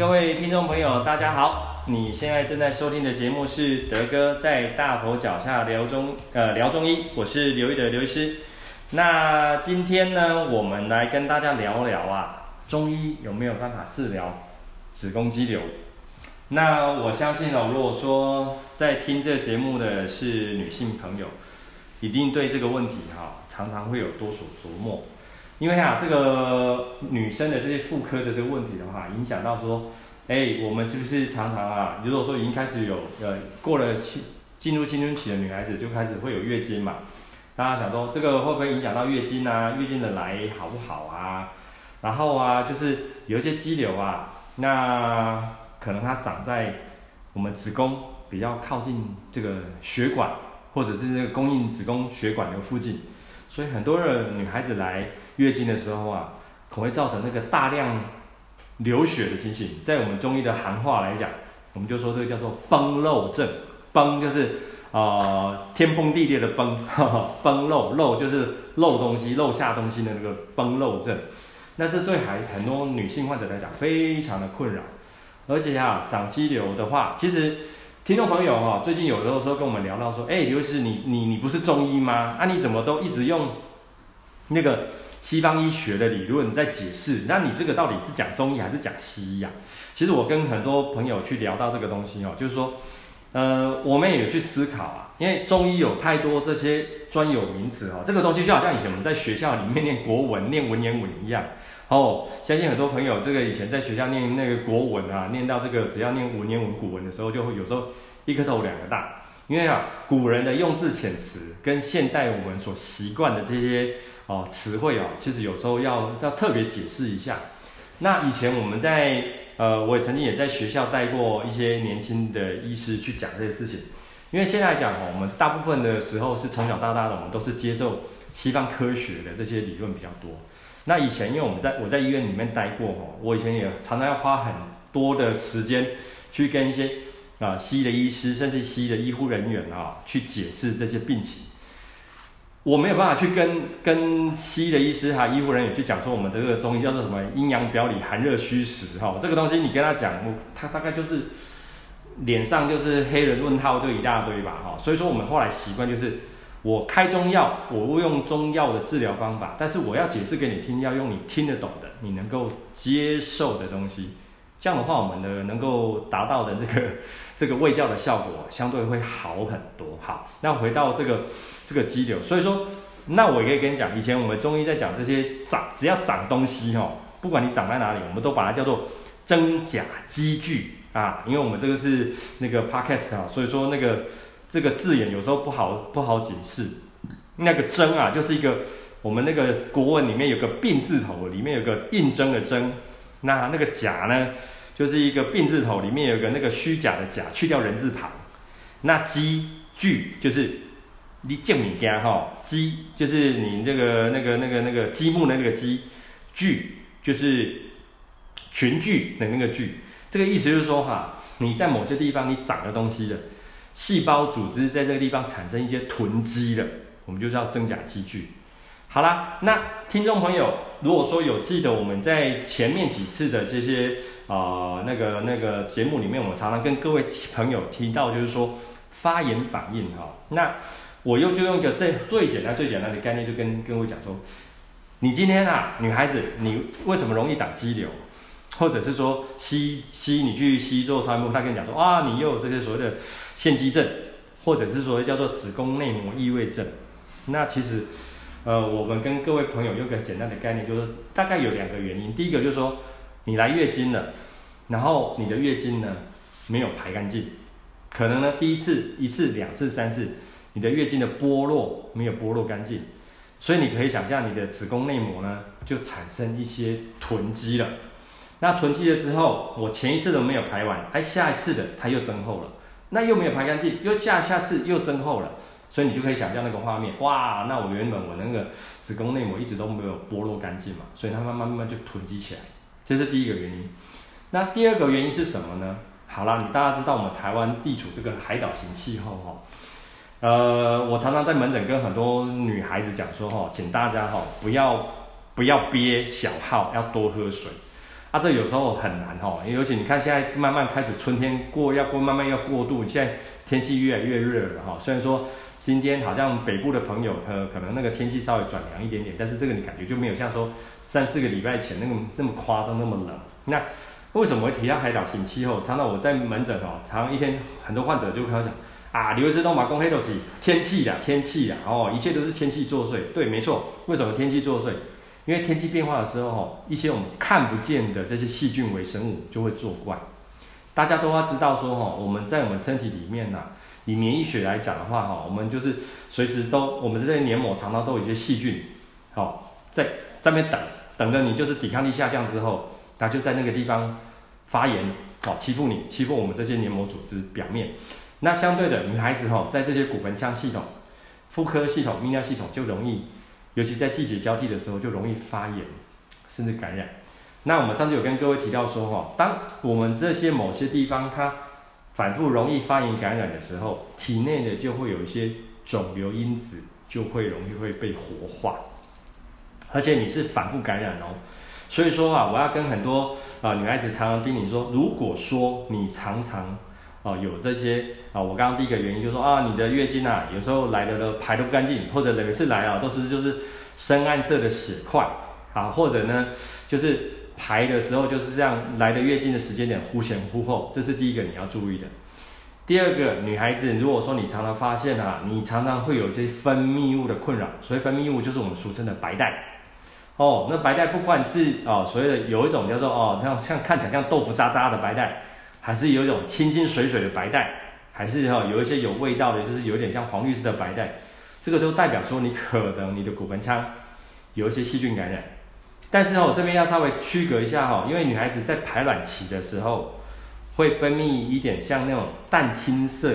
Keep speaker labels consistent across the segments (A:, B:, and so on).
A: 各位听众朋友，大家好！你现在正在收听的节目是德哥在大佛脚下聊中呃聊中医，我是刘一德刘医师。那今天呢，我们来跟大家聊聊啊，中医有没有办法治疗子宫肌瘤？那我相信哦，如果说在听这节目的是女性朋友，一定对这个问题哈、常常会有多所琢磨。因为啊，这个女生的这些妇科的这个问题的话，影响到说，哎，我们是不是常常啊，如果说已经开始有呃过了青进入青春期的女孩子，就开始会有月经嘛？大家想说，这个会不会影响到月经啊？月经的来好不好啊？然后啊，就是有一些肌瘤啊，那可能它长在我们子宫比较靠近这个血管，或者是这个供应子宫血管的附近，所以很多的女孩子来。月经的时候啊，可能会造成那个大量流血的情形。在我们中医的行话来讲，我们就说这个叫做崩漏症。崩就是呃天崩地裂的崩，呵呵崩漏漏就是漏东西、漏下东西的那个崩漏症。那这对还很多女性患者来讲非常的困扰。而且啊，长肌瘤的话，其实听众朋友哈、最近有的时候跟我们聊到说，哎，刘医师，你你你不是中医吗？啊，你怎么都一直用那个？西方医学的理论在解释，那你这个到底是讲中医还是讲西医啊？其实我跟很多朋友去聊到这个东西哦，就是说，呃，我们也有去思考啊，因为中医有太多这些专有名词哦，这个东西就好像以前我们在学校里面念国文、念文言文一样哦。相信很多朋友这个以前在学校念那个国文啊，念到这个只要念文言文、古文的时候，就会有时候一颗头两个大，因为啊，古人的用字遣词跟现代我们所习惯的这些。哦，词汇哦，其实有时候要要特别解释一下。那以前我们在呃，我也曾经也在学校带过一些年轻的医师去讲这些事情。因为现在来讲哦，我们大部分的时候是从小到大的，我们都是接受西方科学的这些理论比较多。那以前因为我们在我在医院里面待过哦，我以前也常常要花很多的时间去跟一些啊、西医的医师，甚至西医的医护人员啊去解释这些病情。我没有办法去跟跟西医的医师哈医护人员去讲说我们这个中医叫做什么阴阳表里寒热虚实哈这个东西你跟他讲，他大概就是脸上就是黑人问号就一大堆吧哈，所以说我们后来习惯就是我开中药，我会用中药的治疗方法，但是我要解释给你听，要用你听得懂的，你能够接受的东西，这样的话我们呢能够达到的这个 这个卫教的效果相对会好很多。好，那回到这个。这个肌瘤，所以说，那我也可以跟你讲，以前我们中医在讲这些长，只要长东西哦，不管你长在哪里，我们都把它叫做真假肌具啊，因为我们这个是那个 podcast 啊，所以说那个这个字眼有时候不好不好解释。那个真啊，就是一个我们那个国文里面有个病字头，里面有个印征的征，那那个假呢，就是一个病字头里面有个那个虚假的假，去掉人字旁，那肌具就是。你静物件哈，积就是你那个那个那个那个积木的那个积，聚就是群聚的那个聚。这个意思就是说哈，你在某些地方你长了东西的，细胞组织在这个地方产生一些囤积了，我们就叫真假积聚。好啦，那听众朋友，如果说有记得我们在前面几次的这些啊、呃、那个那个节目里面，我们常常跟各位朋友提到，就是说发炎反应哈，那。我又就用一个最最简单最简单的概念，就跟各位讲说，你今天啊，女孩子，你为什么容易长肌瘤？或者是说，西西你去西医做超音波，他跟你讲说，啊，你又有这些所谓的腺肌症，或者是所谓叫做子宫内膜异位症。那其实，呃，我们跟各位朋友用个简单的概念，就是大概有两个原因。第一个就是说，你来月经了，然后你的月经呢没有排干净，可能呢第一次、一次、两次、三次。你的月经的剥落没有剥落干净，所以你可以想象你的子宫内膜呢就产生一些囤积了。那囤积了之后，我前一次都没有排完，哎，下一次的它又增厚了，那又没有排干净，又下下次又增厚了，所以你就可以想象那个画面，哇，那我原本我那个子宫内膜一直都没有剥落干净嘛，所以它慢慢慢慢就囤积起来，这是第一个原因。那第二个原因是什么呢？好啦，你大家知道我们台湾地处这个海岛型气候哈。呃，我常常在门诊跟很多女孩子讲说哈，请大家哈不要不要憋小号，要多喝水。啊，这有时候很难哦，尤其你看现在慢慢开始春天过，要过慢慢要过渡，现在天气越来越热了哈。虽然说今天好像北部的朋友他可能那个天气稍微转凉一点点，但是这个你感觉就没有像说三四个礼拜前那么那么夸张那么冷。那为什么会提到海岛型气候？常常我在门诊哦，常常一天很多患者就跟我讲啊，刘医师都马公黑都是天气呀天气呀哦，一切都是天气作祟。对，没错，为什么天气作祟？因为天气变化的时候，一些我们看不见的这些细菌微生物就会作怪。大家都要知道说，哈，我们在我们身体里面呢，以免疫学来讲的话，哈，我们就是随时都，我们这些黏膜常常都有一些细菌，好，在上面等，等着你就是抵抗力下降之后，它就在那个地方发炎，好，欺负你，欺负我们这些黏膜组织表面。那相对的，女孩子哈，在这些骨盆腔系统、妇科系统、泌尿系统就容易。尤其在季节交替的时候，就容易发炎，甚至感染。那我们上次有跟各位提到说，哈，当我们这些某些地方它反复容易发炎感染的时候，体内的就会有一些肿瘤因子就会容易会被活化，而且你是反复感染哦。所以说啊，我要跟很多啊女孩子常常叮咛说，如果说你常常哦，有这些啊，我刚刚第一个原因就是说啊，你的月经啊，有时候来的都排都不干净，或者每次来啊都是就是深暗色的血块啊，或者呢就是排的时候就是这样来的月经的时间点忽前忽后，这是第一个你要注意的。第二个，女孩子如果说你常常发现啊，你常常会有一些分泌物的困扰，所以分泌物就是我们俗称的白带哦，那白带不管是哦所谓的有一种叫做哦像像看起来像豆腐渣渣的白带。还是有一种清清水水的白带，还是哈有一些有味道的，就是有点像黄绿色的白带，这个都代表说你可能你的骨盆腔有一些细菌感染。但是哦这边要稍微区隔一下哈，因为女孩子在排卵期的时候会分泌一点像那种淡青色，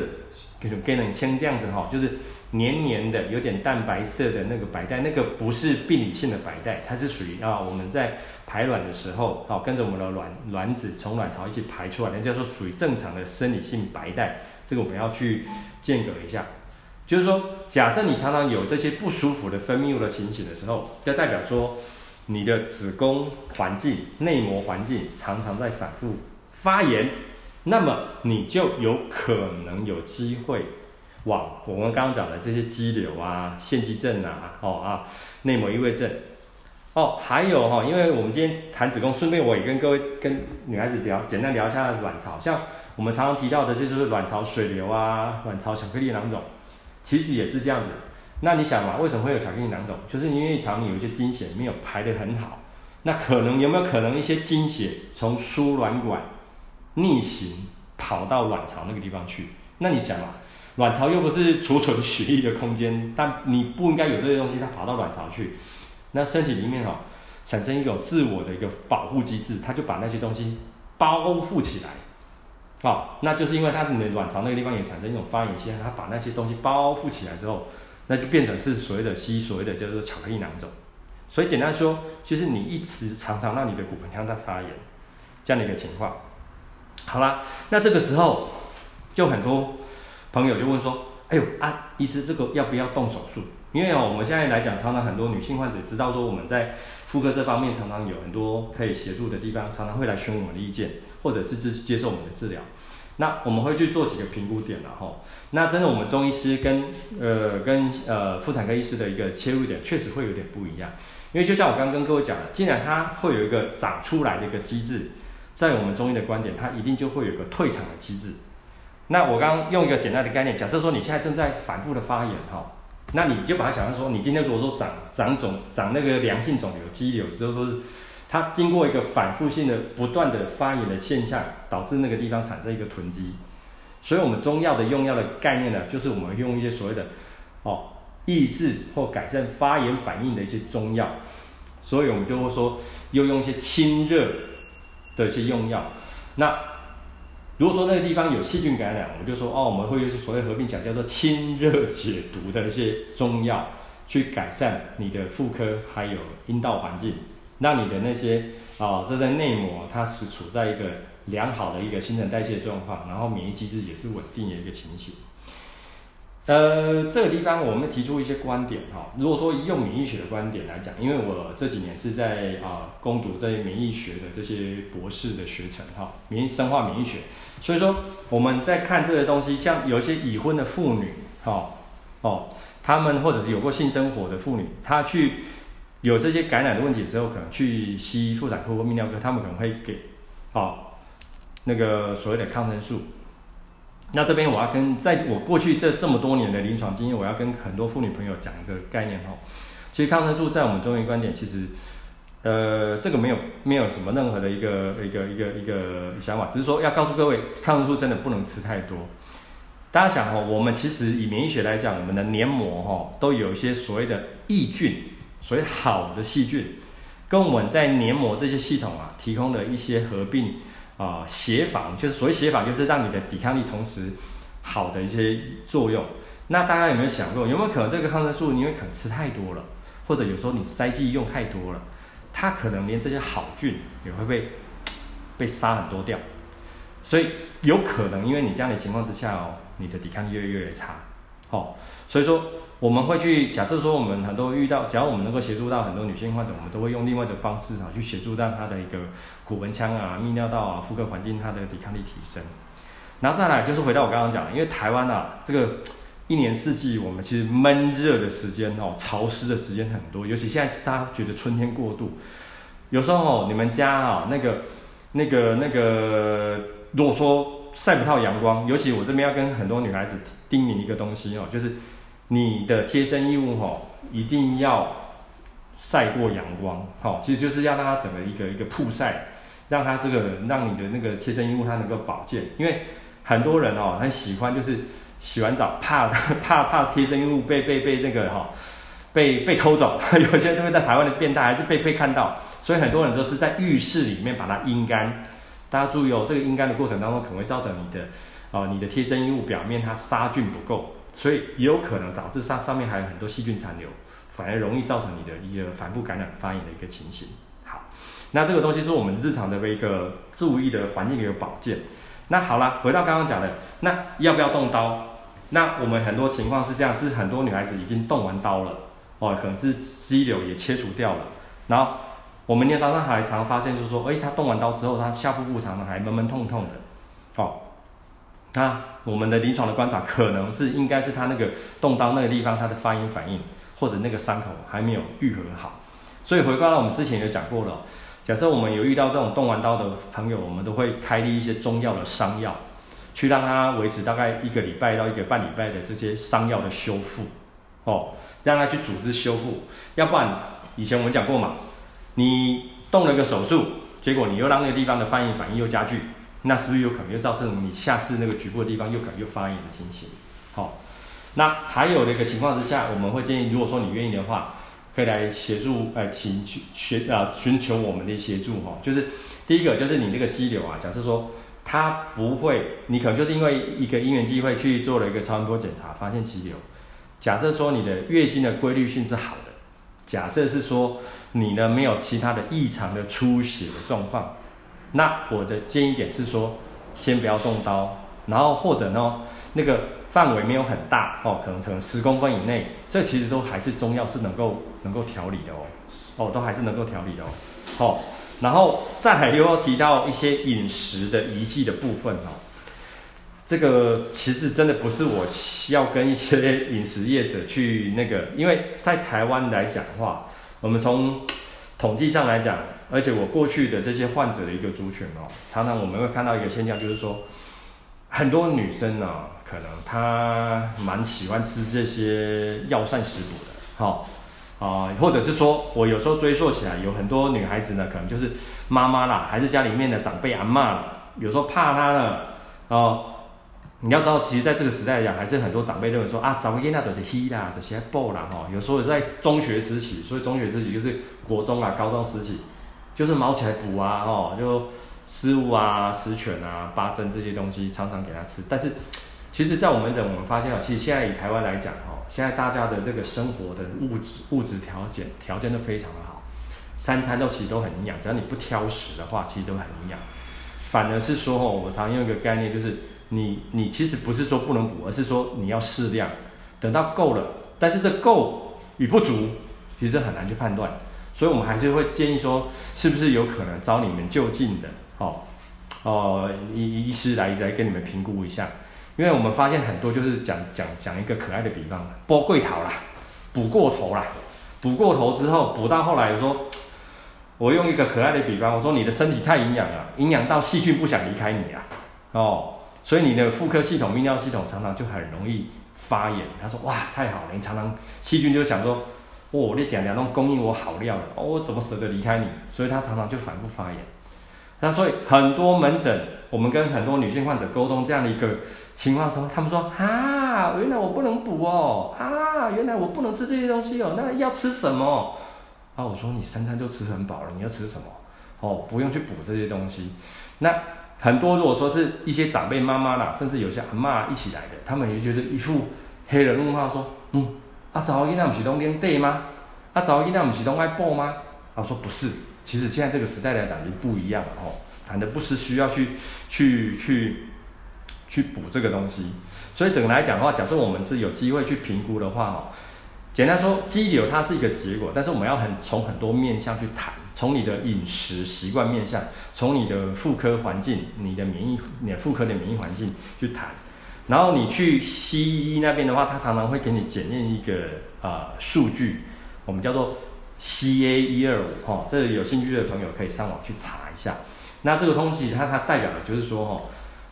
A: 就是给人像这样子哈，就是。黏黏的，有点淡白色的那个白带，那个不是病理性的白带，它是属于啊我们在排卵的时候，啊跟着我们的卵卵子从卵巢一起排出来，那叫做属于正常的生理性白带。这个我们要去间隔一下，就是说，假设你常常有这些不舒服的分泌物的情形的时候，就代表说你的子宫环境、内膜环境常常在反复发炎，那么你就有可能有机会。往我们刚刚讲的这些肌瘤啊、腺肌症啊、哦啊、内膜异位症，哦，还有哈、哦，因为我们今天谈子宫，顺便我也跟各位跟女孩子聊，简单聊一下卵巢。像我们常常提到的，就是卵巢水流啊、卵巢巧克力囊肿，其实也是这样子。那你想嘛，为什么会有巧克力囊肿？就是因为肠里有一些经血没有排得很好，那可能有没有可能一些经血从输卵管逆行跑到卵巢那个地方去？那你想嘛？卵巢又不是储存血液的空间，但你不应该有这些东西，它跑到卵巢去，那身体里面哦，产生一种自我的一个保护机制，它就把那些东西包覆起来，哦，那就是因为它你的卵巢那个地方也产生一种发炎现象，它把那些东西包覆起来之后，那就变成是所谓的西所谓的叫做巧克力囊肿。所以简单说，就是你一直常常让你的骨盆腔在发炎，这样的一个情况。好啦，那这个时候就很多。朋友就问说：“哎呦啊，医师，这个要不要动手术？因为哦，我们现在来讲，常常很多女性患者知道说我们在妇科这方面常常有很多可以协助的地方，常常会来询问我们的意见，或者是接接受我们的治疗。那我们会去做几个评估点了哈。那真的，我们中医师跟呃跟呃妇产科医师的一个切入点确实会有点不一样。因为就像我刚刚跟各位讲的，既然它会有一个长出来的一个机制，在我们中医的观点，它一定就会有一个退场的机制。”那我刚刚用一个简单的概念，假设说你现在正在反复的发炎哈，那你就把它想象说，你今天如果说长长肿长那个良性肿瘤肌瘤，之后说是它经过一个反复性的不断的发炎的现象，导致那个地方产生一个囤积，所以我们中药的用药的概念呢，就是我们用一些所谓的哦抑制或改善发炎反应的一些中药，所以我们就会说又用一些清热的一些用药，那。如果说那个地方有细菌感染，我们就说哦，我们会用所谓合并讲叫做清热解毒的一些中药，去改善你的妇科还有阴道环境，让你的那些啊、哦，这在内膜它是处在一个良好的一个新陈代谢状况，然后免疫机制也是稳定的一个情形。呃，这个地方我们提出一些观点哈。如果说用免疫学的观点来讲，因为我这几年是在啊攻读这些免疫学的这些博士的学程哈，免疫生化免疫学，所以说我们在看这些东西，像有一些已婚的妇女哈哦，她们或者是有过性生活的妇女，她去有这些感染的问题的时候，可能去西医妇产科或泌尿科，他们可能会给哦那个所谓的抗生素。那这边我要跟在我过去这这么多年的临床经验，我要跟很多妇女朋友讲一个概念哈。其实抗生素在我们中医观点，其实呃这个没有没有什么任何的一个一个一个一个想法，只是说要告诉各位，抗生素真的不能吃太多。大家想哈，我们其实以免疫学来讲，我们的黏膜哈都有一些所谓的益菌，所谓好的细菌，跟我们在黏膜这些系统啊提供的一些合并。啊，协防就是所谓协防，就是让你的抵抗力同时好的一些作用。那大家有没有想过，有没有可能这个抗生素因为可能吃太多了，或者有时候你塞剂用太多了，它可能连这些好菌也会被被杀很多掉。所以有可能因为你这样的情况之下哦，你的抵抗力越来越差。哦，所以说。我们会去假设说，我们很多遇到，只要我们能够协助到很多女性患者，我们都会用另外一种方式啊，去协助到她的一个骨盆腔啊、泌尿道啊、妇科环境，她的抵抗力提升。然后再来就是回到我刚刚讲，因为台湾啊，这个一年四季我们其实闷热的时间哦，潮湿的时间很多，尤其现在是大家觉得春天过渡，有时候哦，你们家啊那个那个那个，如果说晒不到阳光，尤其我这边要跟很多女孩子叮咛一个东西哦，就是。你的贴身衣物哈，一定要晒过阳光，好，其实就是要让它整个一个一个曝晒，让它这个让你的那个贴身衣物它能够保健，因为很多人哦很喜欢就是洗完澡怕 怕怕贴身衣物被被被那个哈被被偷走，有些人都会在台湾的变态还是被被看到，所以很多人都是在浴室里面把它阴干，大家注意哦，这个阴干的过程当中可能会造成你的啊你的贴身衣物表面它杀菌不够。所以也有可能导致它上面还有很多细菌残留，反而容易造成你的一个反复感染发炎的一个情形。好，那这个东西是我们日常的一个注意的环境的一个保健。那好了，回到刚刚讲的，那要不要动刀？那我们很多情况是这样，是很多女孩子已经动完刀了，哦，可能是肌瘤也切除掉了，然后我们临床上还常发现就是说，诶，她动完刀之后，她下腹部常常还闷闷痛痛的，哦。那我们的临床的观察，可能是应该是他那个动刀那个地方，他的发炎反应或者那个伤口还没有愈合好。所以回归到我们之前有讲过了，假设我们有遇到这种动完刀的朋友，我们都会开立一些中药的伤药，去让他维持大概一个礼拜到一个半礼拜的这些伤药的修复，哦，让他去组织修复。要不然以前我们讲过嘛，你动了个手术，结果你又让那个地方的发炎反应又加剧。那是不是有可能又造成你下次那个局部的地方又可能又发炎的情形？好，那还有的一个情况之下，我们会建议，如果说你愿意的话，可以来协助，呃，请去学啊，寻求我们的协助哈。就是第一个就是你这个肌瘤啊，假设说它不会，你可能就是因为一个因缘机会去做了一个超声波检查，发现肌瘤。假设说你的月经的规律性是好的，假设是说你呢没有其他的异常的出血的状况。那我的建议点是说，先不要动刀，然后或者呢，那个范围没有很大哦，可能可能十公分以内，这其实都还是中药是能够能够调理的哦，哦，都还是能够调理的哦，哦，然后再来又要提到一些饮食的宜忌的部分哦，这个其实真的不是我要跟一些饮食业者去那个，因为在台湾来讲的话，我们从统计上来讲。而且我过去的这些患者的一个族群哦，常常我们会看到一个现象，就是说，很多女生呢，可能她蛮喜欢吃这些药膳食补的，好，啊，或者是说我有时候追溯起来，有很多女孩子呢，可能就是妈妈啦，还是家里面的长辈阿嬷啦，有时候怕她呢，哦，你要知道，其实在这个时代来讲，还是很多长辈认为说啊，早个那都是稀啦，都是些补啦，哈，有时候在中学时期，所以中学时期就是国中啊、高中时期。就是卯起来补啊，哦，就食物啊、十全啊、八珍这些东西，常常给他吃。但是，其实，在我们诊，我们发现啊，其实现在以台湾来讲，哦，现在大家的那个生活的物质物质条件条件都非常的好，三餐都其实都很营养，只要你不挑食的话，其实都很营养。反而是说，哦，我常用一个概念，就是你你其实不是说不能补，而是说你要适量。等到够了，但是这够与不足，其实很难去判断。所以我们还是会建议说，是不是有可能找你们就近的哦哦医医师来来跟你们评估一下。因为我们发现很多就是讲讲讲一个可爱的比方，剥桂桃啦，补过头啦，补过头之后补到后来我说。我用一个可爱的比方，我说你的身体太营养了，营养到细菌不想离开你啊，哦，所以你的妇科系统、泌尿系统常常就很容易发炎。他说哇，太好了，你常常细菌就想说，哦，你点点都供应我好料了，哦，我怎么舍得离开你？所以他常常就反复发炎。那所以很多门诊，我们跟很多女性患者沟通这样的一个情况时候，他们说啊，原来我不能补哦，啊，原来我不能吃这些东西哦，那要吃什么？啊，我说你三餐就吃很饱了，你要吃什么？哦，不用去补这些东西。那很多如果说是一些长辈妈妈啦，甚至有些阿嬷一起来的，他们也觉得一副黑人问号说，嗯，啊，早起那不是拢练对吗？啊，早起那不是拢爱补吗？啊，我说不是，其实现在这个时代来讲已经不一样了哦，反正不是需要去去去去补这个东西。所以整个来讲的话，假设我们是有机会去评估的话，哦。简单说，肌瘤它是一个结果，但是我们要很从很多面向去谈，从你的饮食习惯面向，从你的妇科环境、你的免疫、你的妇科的免疫环境去谈，然后你去西医那边的话，他常常会给你检验一个啊、呃、数据，我们叫做 CA 一二五哈，这有兴趣的朋友可以上网去查一下。那这个东西它它代表的就是说哈，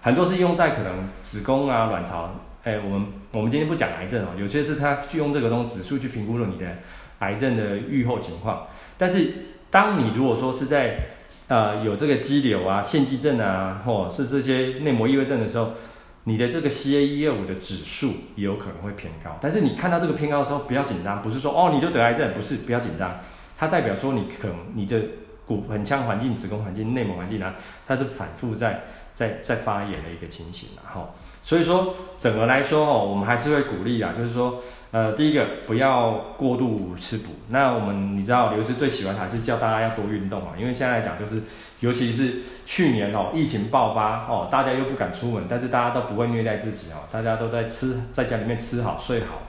A: 很多是用在可能子宫啊、卵巢。哎，我们我们今天不讲癌症哦，有些是它去用这个东西指数去评估了你的癌症的预后情况。但是，当你如果说是在呃有这个肌瘤啊、腺肌症啊，或是这些内膜异位症的时候，你的这个 CA 一二五的指数也有可能会偏高。但是你看到这个偏高的时候，不要紧张，不是说哦你就得癌症，不是，不要紧张，它代表说你可能你的骨盆腔环境、子宫环境、内膜环境啊，它是反复在在在发炎的一个情形，然后。所以说，整个来说哦，我们还是会鼓励啊，就是说，呃，第一个不要过度吃补。那我们你知道，刘师最喜欢还是叫大家要多运动啊，因为现在来讲就是，尤其是去年哦，疫情爆发哦，大家又不敢出门，但是大家都不会虐待自己哦，大家都在吃，在家里面吃好睡好，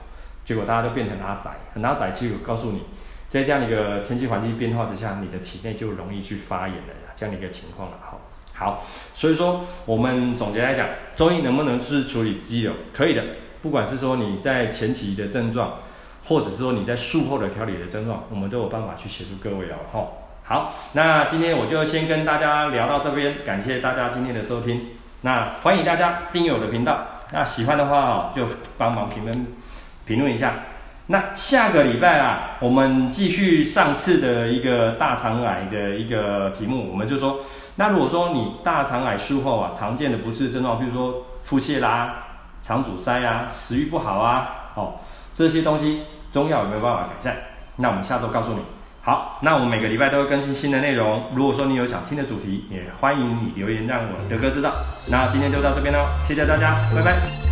A: 结果大家都变成阿宅，很阿宅。其实我告诉你，在这样的一个天气环境变化之下，你的体内就容易去发炎了这样的一个情况了哈。好，所以说我们总结来讲，中医能不能是处理肌瘤？可以的，不管是说你在前期的症状，或者是说你在术后的调理的症状，我们都有办法去协助各位了哈。好，那今天我就先跟大家聊到这边，感谢大家今天的收听。那欢迎大家订阅我的频道，那喜欢的话哦，就帮忙评论评论一下。那下个礼拜啊，我们继续上次的一个大肠癌的一个题目，我们就说。那如果说你大肠癌术后啊，常见的不适症状，比如说腹泻啦、肠阻塞啊、食欲不好啊，哦，这些东西中药有没有办法改善？那我们下周告诉你。好，那我们每个礼拜都会更新新的内容。如果说你有想听的主题，也欢迎你留言让我德哥知道。那今天就到这边喽，谢谢大家，拜拜。